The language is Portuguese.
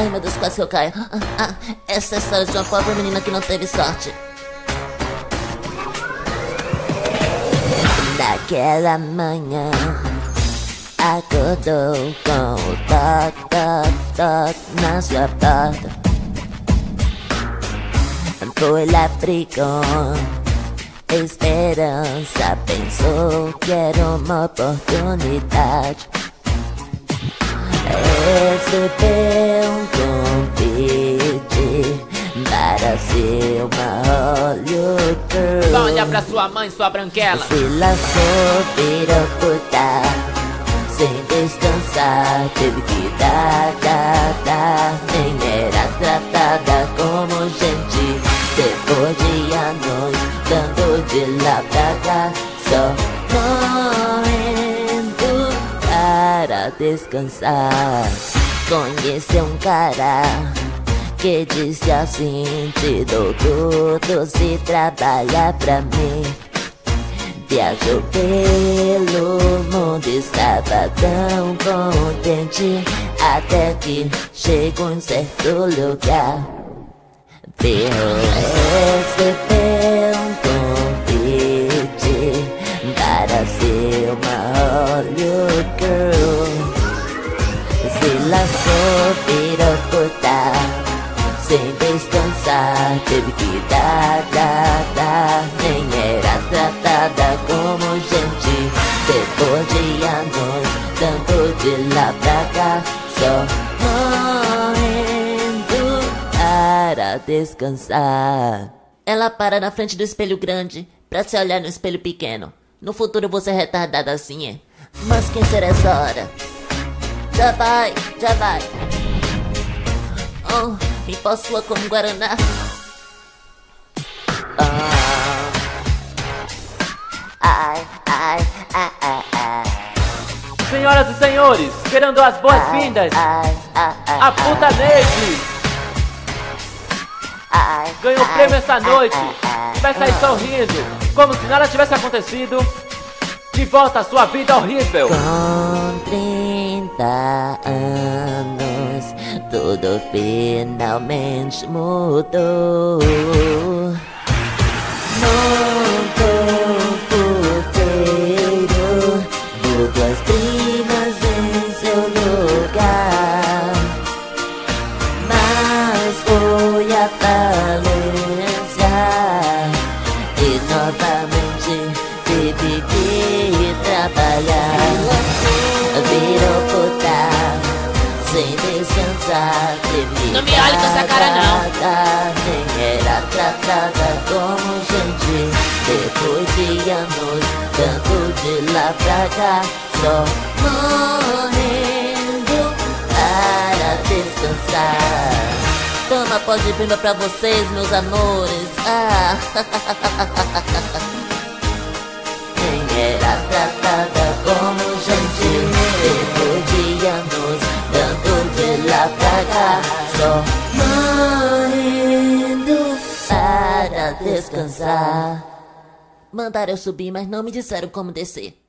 Ai meu Deus, quase que eu caio. Ah, ah, essa é a história de uma pobre menina que não teve sorte. Naquela manhã, acordou com o toque, toque, toque na sua porta. Foi lá brigou esperança, pensou que era uma oportunidade. Recebeu um convite para ser uma Hollywood pra sua mãe, sua branquela. Se lascou, virou puta, sem descansar, teve que dar, dar, dar. Nem era tratada como gente, depois de anos, dando de lá pra cá, só morrendo para descansar. Conheceu um cara que disse assim: Te dou tudo se trabalhar pra mim. Viajou pelo mundo, estava tão contente até que chegou em certo lugar. Viu recebeu um convite para ser uma Hollywood puta Sem descansar, teve que dar, dar, dar. Nem era tratada como gente Depois de anos, tanto de lá pra cá. Só morrendo para descansar. Ela para na frente do espelho grande Pra se olhar no espelho pequeno. No futuro você retardada assim é? Mas quem será essa hora? Já vai, já vai. Oh, me posso como Guaraná. Ah. Ai, ai, ai, ai, ai. Senhoras e senhores, querendo as boas-vindas, a puta Neide ganhou o prêmio essa noite. ai, ai. Vai sair sorrindo, como se nada tivesse acontecido. De volta à sua vida horrível. Com 30 anos, tudo finalmente mudou. Montou puteiro, duas primas em seu lugar. Mas foi a falência Não me olhe com essa cara, não. Nem era tratada como gente. Depois de anos, tanto de lá pra cá, só morrendo para descansar. Toma pó de prima pra vocês, meus amores. Ah. Nem era tratada Só morrendo para descansar. Mandaram eu subir, mas não me disseram como descer